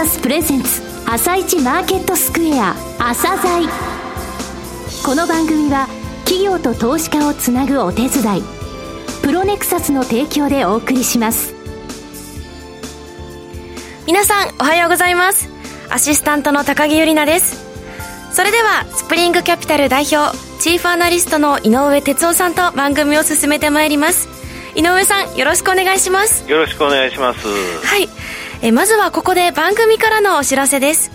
サスプレゼンツ朝一マーケットスクエア朝鮮。この番組は企業と投資家をつなぐお手伝いプロネクサスの提供でお送りします。皆さんおはようございます。アシスタントの高木由里奈です。それではスプリングキャピタル代表チーフアナリストの井上哲夫さんと番組を進めてまいります。井上さんよろしくお願いします。よろしくお願いします。はいえまずはここで番組からのお知らせです。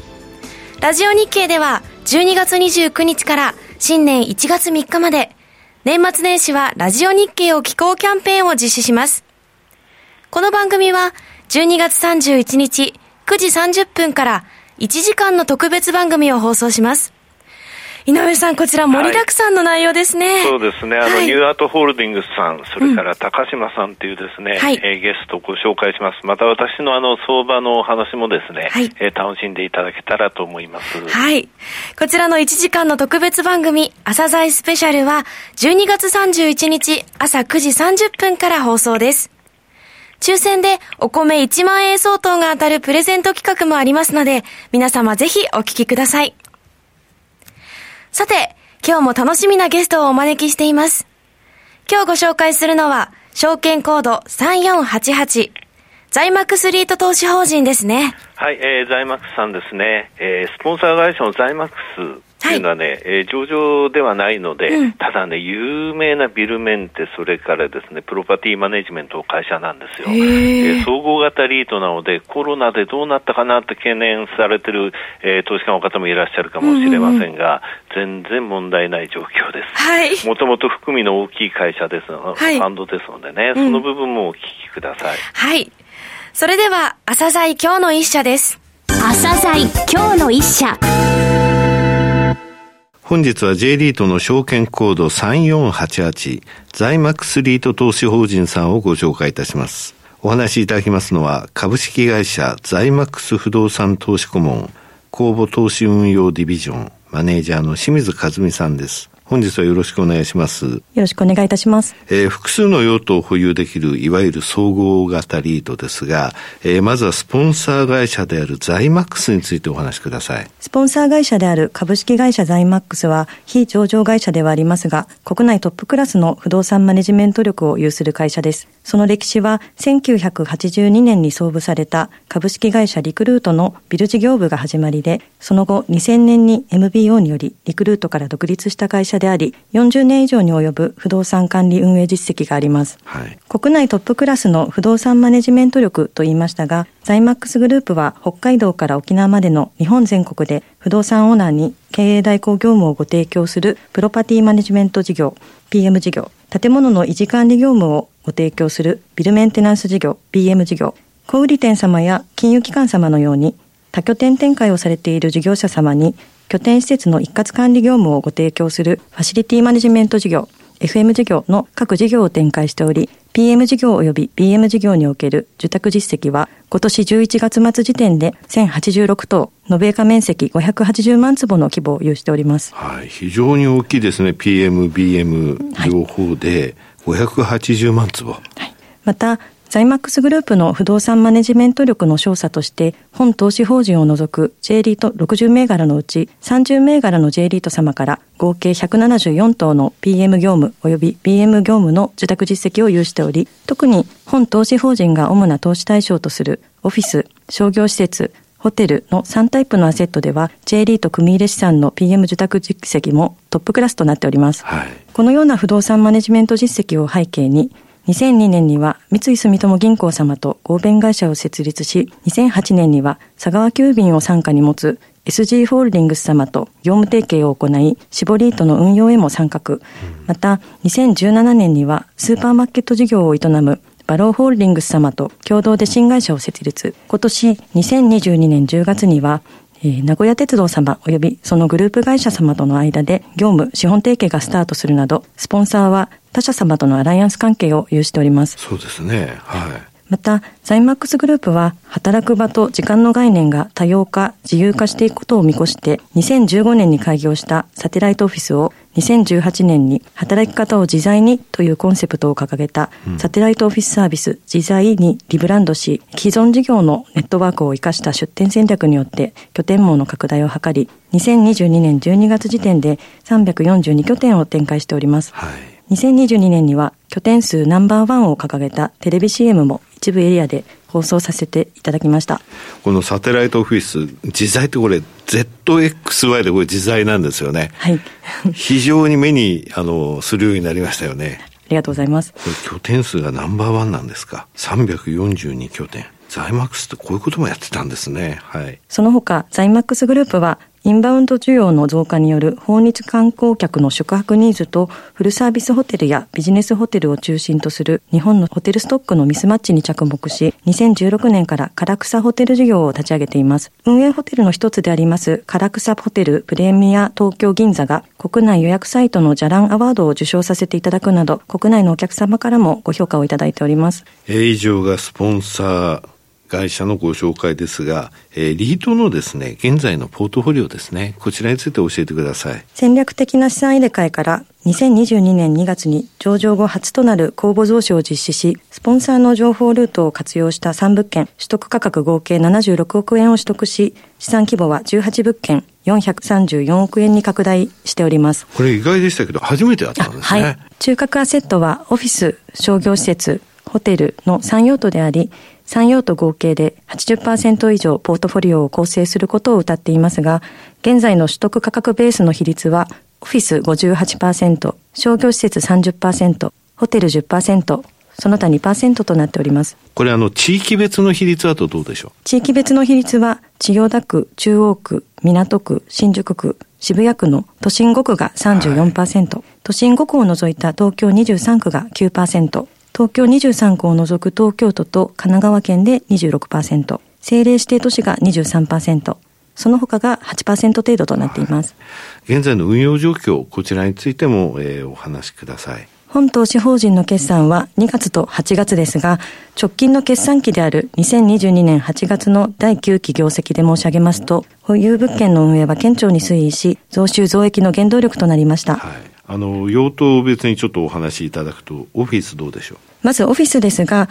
ラジオ日経では12月29日から新年1月3日まで年末年始はラジオ日経を寄稿キャンペーンを実施します。この番組は12月31日9時30分から1時間の特別番組を放送します。井上さん、こちら盛りだくさんの内容ですね。はい、そうですね。あの、はい、ニューアートホールディングスさん、それから高島さんっていうですね、はい、えー、ゲストをご紹介します。また私のあの、相場の話もですね、はい、えー、楽しんでいただけたらと思います。はい。こちらの1時間の特別番組、朝鮮スペシャルは、12月31日朝9時30分から放送です。抽選でお米1万円相当が当たるプレゼント企画もありますので、皆様ぜひお聞きください。さて、今日も楽しみなゲストをお招きしています。今日ご紹介するのは、証券コード3488、ザイマックスリート投資法人ですね。はい、えー、ザイマックスさんですね。えー、スポンサー会社のザイマックスっていうのはね、はい、えー、上場ではないので、うん、ただね、有名なビルメンテ、それからですね、プロパティマネジメントの会社なんですよ。えー、総合型リートなので、コロナでどうなったかなって懸念されてる、えー、投資家の方もいらっしゃるかもしれませんが、うんうん、全然問題ない状況です。はい。もともと含みの大きい会社ですの、はい、ファンドですのでね、その部分もお聞きください。はい。それでは、朝鮮今日の一社です。朝鮮今日の一社。本日は J リートの証券コード3488ザイマックスリート投資法人さんをご紹介いたします。お話しいただきますのは株式会社ザイマックス不動産投資顧問公募投資運用ディビジョンマネージャーの清水和美さんです。本日はよろしくお願いします。よろしくお願いいたします。えー、複数の用途を保有できる、いわゆる総合型リートですが、えー、まずはスポンサー会社であるザイマックスについてお話しください。スポンサー会社である株式会社ザイマックスは、非上場会社ではありますが、国内トップクラスの不動産マネジメント力を有する会社です。その歴史は、1982年に創部された株式会社リクルートのビル事業部が始まりで、その後2000年に MBO によりリクルートから独立した会社であり、40 30年以上に及ぶ不動産管理運営実績があります。はい、国内トップクラスの不動産マネジメント力と言いましたが、ザイマックスグループは北海道から沖縄までの日本全国で不動産オーナーに経営代行業務をご提供するプロパティマネジメント事業、PM 事業、建物の維持管理業務をご提供するビルメンテナンス事業、BM 事業、小売店様や金融機関様のように多拠点展開をされている事業者様に拠点施設の一括管理業務をご提供するファシリティマネジメント事業、FM 事業の各事業を展開しており、PM 事業及び BM 事業における受託実績は、今年11月末時点で1086棟、延べ床面積580万坪の規模を有しております。はい、非常に大きいですね。PM、BM 両方で580万坪。はい、また、ザイマックスグループの不動産マネジメント力の調査として、本投資法人を除く J リート60銘柄のうち30銘柄の J リート様から合計174棟の PM 業務及び BM 業務の受託実績を有しており、特に本投資法人が主な投資対象とするオフィス、商業施設、ホテルの3タイプのアセットでは、J リート組入れ資産の PM 受託実績もトップクラスとなっております。はい、このような不動産マネジメント実績を背景に、2002年には三井住友銀行様と合弁会社を設立し、2008年には佐川急便を傘下に持つ SG ホールディングス様と業務提携を行い、シボリートの運用へも参画。また、2017年にはスーパーマーケット事業を営むバローホールディングス様と共同で新会社を設立。今年2022年10月には、えー、名古屋鉄道様及びそのグループ会社様との間で業務、資本提携がスタートするなど、スポンサーは他社様とのアライアンス関係を有しております。そうですね。はい。また、ザイマックスグループは、働く場と時間の概念が多様化、自由化していくことを見越して、2015年に開業したサテライトオフィスを2018年に働き方を自在にというコンセプトを掲げたサテライトオフィスサービス自在にリブランドし、既存事業のネットワークを生かした出店戦略によって拠点網の拡大を図り、2022年12月時点で342拠点を展開しております。はい2022年には拠点数ナンバーワンを掲げたテレビ CM も一部エリアで放送させていただきました。このサテライトオフィス、自在ってこれ ZXY でこれ自在なんですよね。はい。非常に目に、あの、するようになりましたよね。ありがとうございます。これ拠点数がナンバーワンなんですか？342拠点。ザイマックスってこういうこともやってたんですね。はい。その他、ザイマックスグループはインバウンド需要の増加による訪日観光客の宿泊ニーズとフルサービスホテルやビジネスホテルを中心とする日本のホテルストックのミスマッチに着目し、2016年から唐草ホテル事業を立ち上げています。運営ホテルの一つであります唐草ホテルプレミア東京銀座が国内予約サイトのジャランアワードを受賞させていただくなど、国内のお客様からもご評価をいただいております。以上がスポンサー会社のご紹介ですが、えー、リートのですね、現在のポートフォリオですね、こちらについて教えてください。戦略的な資産入れ替えから2022年2月に上場後初となる公募増資を実施し、スポンサーの情報ルートを活用した3物件、取得価格合計76億円を取得し、資産規模は18物件、434億円に拡大しております。これ意外でしたけど、初めてだったんですね。はい。中核アセットはオフィス、商業施設、ホテルの3用途であり、3用途合計で80%以上ポートフォリオを構成することを謳っていますが、現在の取得価格ベースの比率は、オフィス58%、商業施設30%、ホテル10%、その他2%となっております。これあの、地域別の比率はとどうでしょう？地域別の比率は、千代田区、中央区、港区、新宿区、渋谷区の都心5区が34%、はい、都心5区を除いた東京23区が9%、東京23区を除く東京都と神奈川県で26%、政令指定都市が23%、その他が8%程度となっています。現在の運用状況、こちらについても、えー、お話しください。本投資法人の決算は2月と8月ですが、直近の決算期である2022年8月の第9期業績で申し上げますと、保有物件の運営は堅調に推移し、増収増益の原動力となりました。はいあの、用途別にちょっとお話しいただくと、オフィスどうでしょう？まずオフィスですが、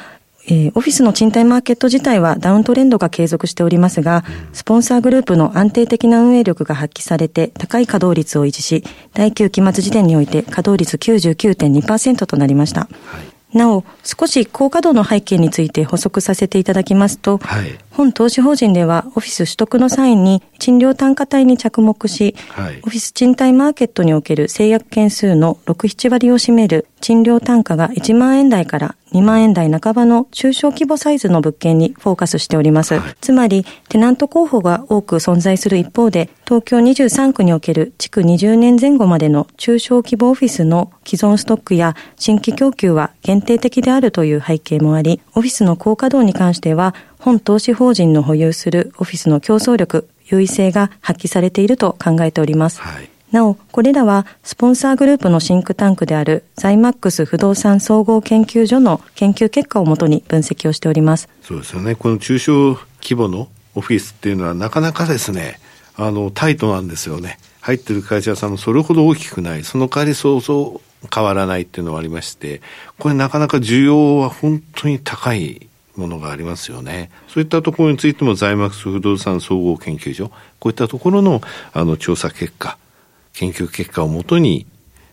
えー、オフィスの賃貸マーケット自体はダウントレンドが継続しておりますが、スポンサーグループの安定的な運営力が発揮されて高い稼働率を維持し、第9期末時点において稼働率99.2%となりました。はい。なお、少し高稼働の背景について補足させていただきますと、はい、本投資法人ではオフィス取得の際に賃料単価帯に着目し、はい、オフィス賃貸マーケットにおける制約件数の6、7割を占める賃料単価が1万円台から2万円台半ばの中小規模サイズの物件にフォーカスしております。はい、つまり、テナント候補が多く存在する一方で、東京23区における築20年前後までの中小規模オフィスの既存ストックや新規供給は限定的であるという背景もあり、オフィスの高稼働に関しては、本投資法人の保有するオフィスの競争力、優位性が発揮されていると考えております。はいなお、これらはスポンサーグループのシンクタンクであるザイマックス不動産総合研究所の研究結果をもとに分析をしております。そうですよね。この中小規模のオフィスっていうのはなかなかですね、あの、タイトなんですよね。入ってる会社さんもそれほど大きくない。その代わりそうそう変わらないっていうのはありまして、これなかなか需要は本当に高いものがありますよね。そういったところについても、ザイマックス不動産総合研究所、こういったところの、あの、調査結果、研究結果をもとに、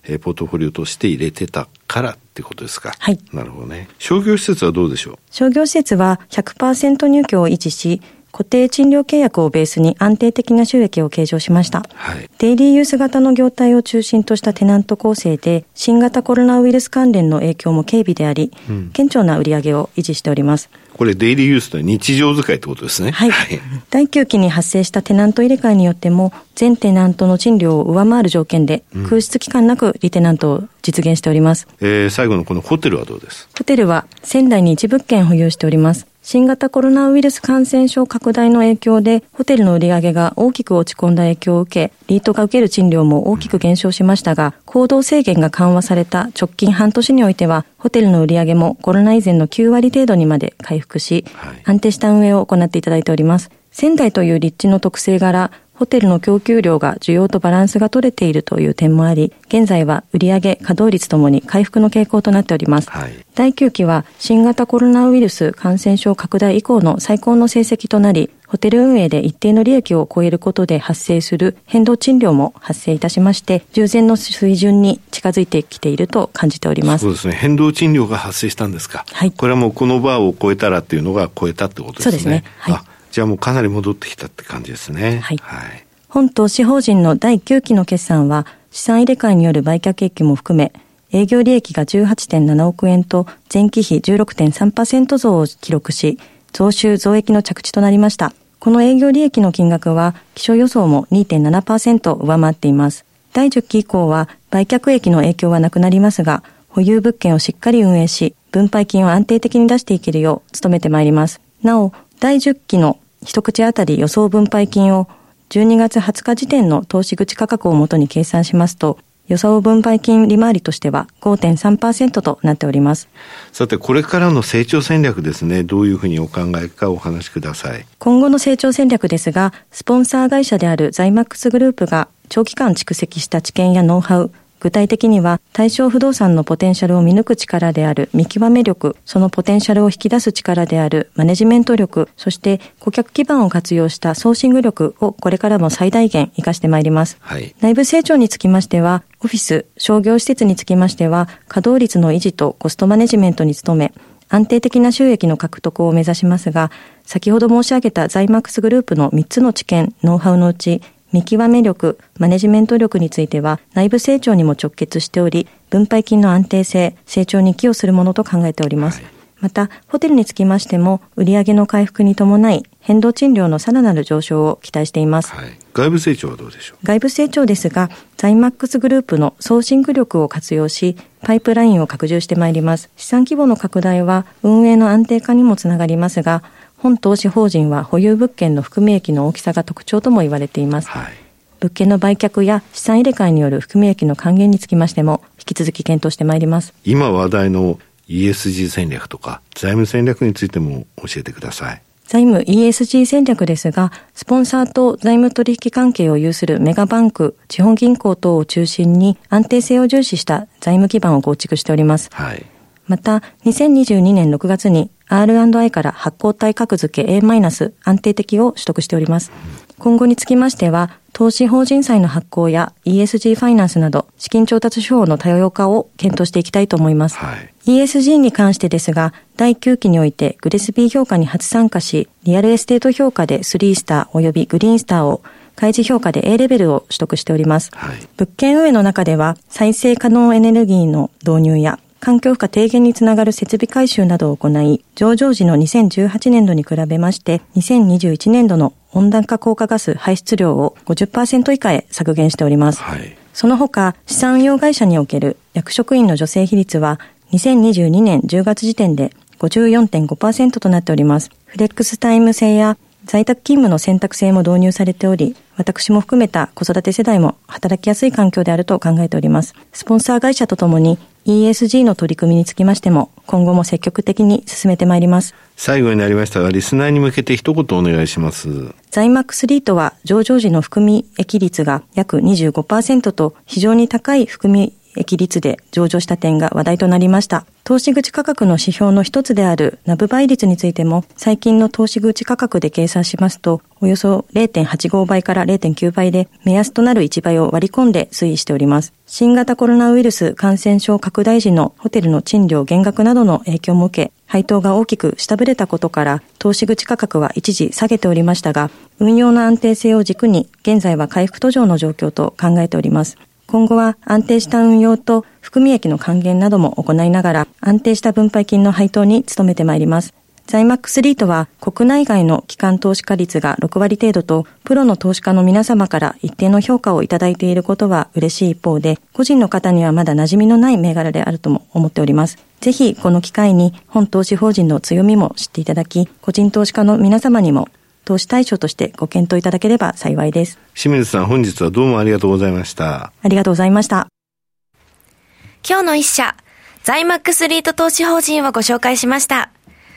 えー、ポートフォリオとして入れてたからってことですか？はい。なるほどね。商業施設はどうでしょう？商業施設は100%入居を維持し、固定賃料契約をベースに安定的な収益を計上しました。はい、デイリーユース型の業態を中心としたテナント構成で、新型コロナウイルス関連の影響も軽微であり、うん、顕著な売上を維持しております。これデイリーユースと日常使いってことですね。はい。はい、第9期に発生したテナント入れ替えによっても、全テナントの賃料を上回る条件で、空室期間なくリテナントを実現しております。うん、えー、最後のこのホテルはどうです？ホテルは仙台に一物件保有しております。新型コロナウイルス感染症拡大の影響で、ホテルの売り上げが大きく落ち込んだ影響を受け、リートが受ける賃料も大きく減少しましたが、行動制限が緩和された直近半年においては、ホテルの売り上げもコロナ以前の9割程度にまで回復し、安定した運営を行っていただいております。仙台という立地の特性柄、ホテルの供給量が需要とバランスが取れているという点もあり、現在は売上稼働率ともに回復の傾向となっております。はい、第9期は新型コロナウイルス感染症拡大以降の最高の成績となり、ホテル運営で一定の利益を超えることで発生する変動賃料も発生いたしまして、従前の水準に近づいてきていると感じております。そうですね。変動賃料が発生したんですか。はい。これはもうこのバーを超えたらっていうのが超えたってことですね。そうですね。はい。じゃあもうかなり戻ってきたって感じですね。はい。はい、本投資法人の第9期の決算は、資産入れ替えによる売却益も含め、営業利益が18.7億円と前期比16.3%増を記録し、増収増益の着地となりました。この営業利益の金額は、気象予想も2.7%上回っています。第10期以降は、売却益の影響はなくなりますが、保有物件をしっかり運営し、分配金を安定的に出していけるよう努めてまいります。なお、第10期の一口当たり予想分配金を12月20日時点の投資口価格をもとに計算しますと、予想分配金利回りとしては5.3%となっております。さて、これからの成長戦略ですね。どういうふうにお考えかお話しください。今後の成長戦略ですが、スポンサー会社であるザイマックスグループが長期間蓄積した知見やノウハウ、具体的には対象不動産のポテンシャルを見抜く力である見極め力、そのポテンシャルを引き出す力であるマネジメント力、そして顧客基盤を活用したソーシング力をこれからも最大限活かしてまいります。はい、内部成長につきましては、オフィス、商業施設につきましては、稼働率の維持とコストマネジメントに努め、安定的な収益の獲得を目指しますが、先ほど申し上げたザイマックスグループの3つの知見、ノウハウのうち、見極め力、マネジメント力については内部成長にも直結しており、分配金の安定性、成長に寄与するものと考えております。はい、また、ホテルにつきましても、売上の回復に伴い、変動賃料のさらなる上昇を期待しています。はい、外部成長はどうでしょう？外部成長ですが、ザイマックスグループのソーシング力を活用し、パイプラインを拡充してまいります。資産規模の拡大は運営の安定化にもつながりますが、本投資法人は保有物件の含み益の大きさが特徴とも言われています。はい、物件の売却や資産入れ替えによる含み益の還元につきましても、引き続き検討してまいります。今話題の ESG 戦略とか財務戦略についても教えてください。財務 ESG 戦略ですが、スポンサーと財務取引関係を有するメガバンク、地方銀行等を中心に安定性を重視した財務基盤を構築しております。はい。また、2022年6月に R&I から発行体格付け A- 安定的を取得しております。今後につきましては、投資法人債の発行や ESG ファイナンスなど資金調達手法の多様化を検討していきたいと思います。はい、ESG に関してですが、第9期において GRESB 評価に初参加し、リアルエステート評価で3スター及びグリーンスターを開示評価で A レベルを取得しております。はい、物件運営の中では再生可能エネルギーの導入や環境負荷低減につながる設備改修などを行い、上場時の2018年度に比べまして、2021年度の温暖化効果ガス排出量を50%以下へ削減しております。はい、その他、資産運用会社における役職員の女性比率は、2022年10月時点で54.5%となっております。フレックスタイム制や在宅勤務の選択制も導入されており、私も含めた子育て世代も働きやすい環境であると考えております。スポンサー会社とともに ESG の取り組みにつきましても、今後も積極的に進めてまいります。最後になりましたが、リスナーに向けて一言お願いします。ザイマックスリートは上場時の含み益率が約25%と非常に高い含み益率で上場した点が話題となりました。投資口価格の指標の一つであるナブ倍率についても、最近の投資口価格で計算しますと、およそ0.85倍から0.9倍で、目安となる1倍を割り込んで推移しております。新型コロナウイルス感染症拡大時のホテルの賃料減額などの影響も受け、配当が大きく下振れたことから、投資口価格は一時下げておりましたが、運用の安定性を軸に、現在は回復途上の状況と考えております。今後は安定した運用と含み益の還元なども行いながら安定した分配金の配当に努めてまいります。ザイマックスリートは国内外の機関投資家率が6割程度とプロの投資家の皆様から一定の評価をいただいていることは嬉しい一方で個人の方にはまだ馴染みのない銘柄であるとも思っております。ぜひこの機会に本投資法人の強みも知っていただき個人投資家の皆様にも投資対象としてご検討いただければ幸いです。清水さん、本日はどうもありがとうございました。ありがとうございました。今日の一社、ザイマックスリート投資法人をご紹介しました。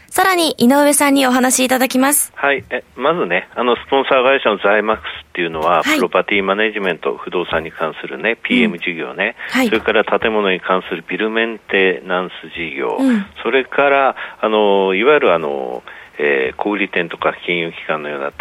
さらに井上さんにお話しいただきます。はい。えまずね、あの、スポンサー会社のザイマックスっっていうのは、はい、プロパティマネジメント、不動産に関するね、PM 事業ね、うんはい、それから建物に関するビルメンテナンス事業、うん、それから、あの、いわゆるあの、えー、小売店とか金融機関のような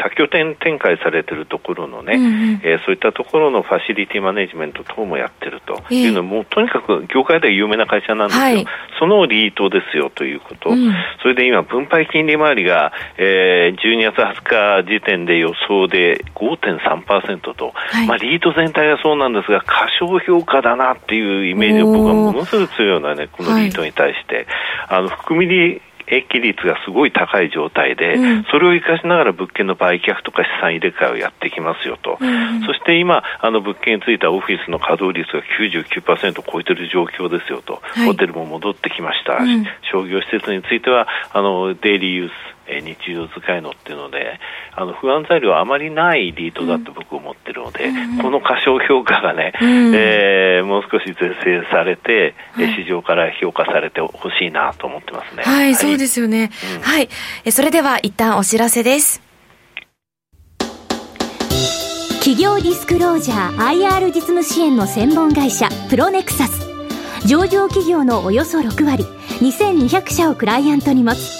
多拠点展開されているところのね、うんうん、えー、そういったところのファシリティマネジメント等もやってるというのも、えー、とにかく業界では有名な会社なんですよ、はい、そのリートですよということ、うん、それで今、分配金利回りが、えー、12月20日時点で予想で5.3%と、はい、まあ、リート全体はそうなんですが、過小評価だなっていうイメージが僕はものすごく強いのはね、このリートに対して、はい、あの含み利益率がすごい高い状態で、うん、それを生かしながら物件の売却とか資産入れ替えをやってきますよと、うん、そして今、あの物件についたオフィスの稼働率が99%を超えている状況ですよと、はい、ホテルも戻ってきました、うん、商業施設についてはあのデイリーユースえ日常使いのっていうのであの不安材料はあまりないリートだと僕思ってるので、うん、この過小評価がね、うん、えー、もう少し是正されて、はい、市場から評価されてほしいなと思ってますね。はい、はい、そうですよね、うん、はい。それでは一旦お知らせです。企業ディスクロージャー IR 実務支援の専門会社プロネクサス。上場企業のおよそ6割2200社をクライアントに持つ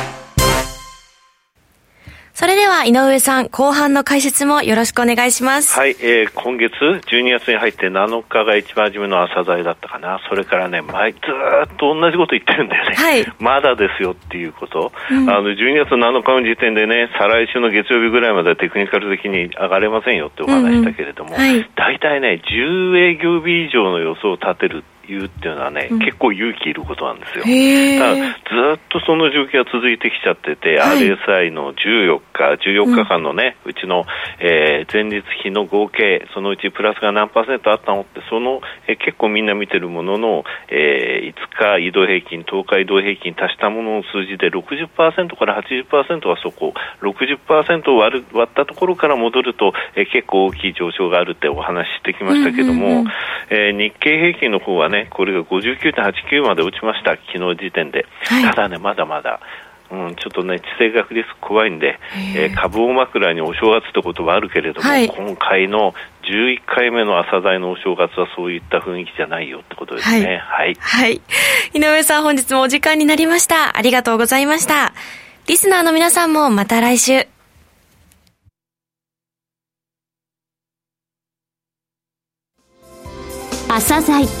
それでは井上さん、後半の解説もよろしくお願いします。はい、えー、今月12月に入って7日が一番初めの朝材だったかな。それからね、前ずっと同じこと言ってるんだよね。はい。まだですよっていうこと。うん、あの、12月7日の時点でね、再来週の月曜日ぐらいまではテクニカル的に上がれませんよってお話したけれども、うんうんはい、大体ね、10営業日以上の予想を立てる言うっていうのはね、うん、結構勇気いることなんですよ。ただずっとその状況が続いてきちゃってて、はい、RSI の14日、14日間のね、うん、うちの、えー、前日比の合計、そのうちプラスが何パーセントあったのって、その、えー、結構みんな見てるものの、えー、5日移動平均、10日移動平均足したものの数字で60%から80%はそこ、60%を割る割ったところから戻ると、えー、結構大きい上昇があるってお話ししてきましたけども、うんうんうん、えー、日経平均の方はね、これが59.89まで落ちました、昨日時点で。はい、ただね、まだまだ。うん、ちょっとね、地政学リスク怖いんで、えー、株を枕にお正月ってことはあるけれども、はい、今回の11回目の朝代のお正月はそういった雰囲気じゃないよってことですね。はい。はい。井上さん、本日もお時間になりました。ありがとうございました。リスナーの皆さんもまた来週。朝鮮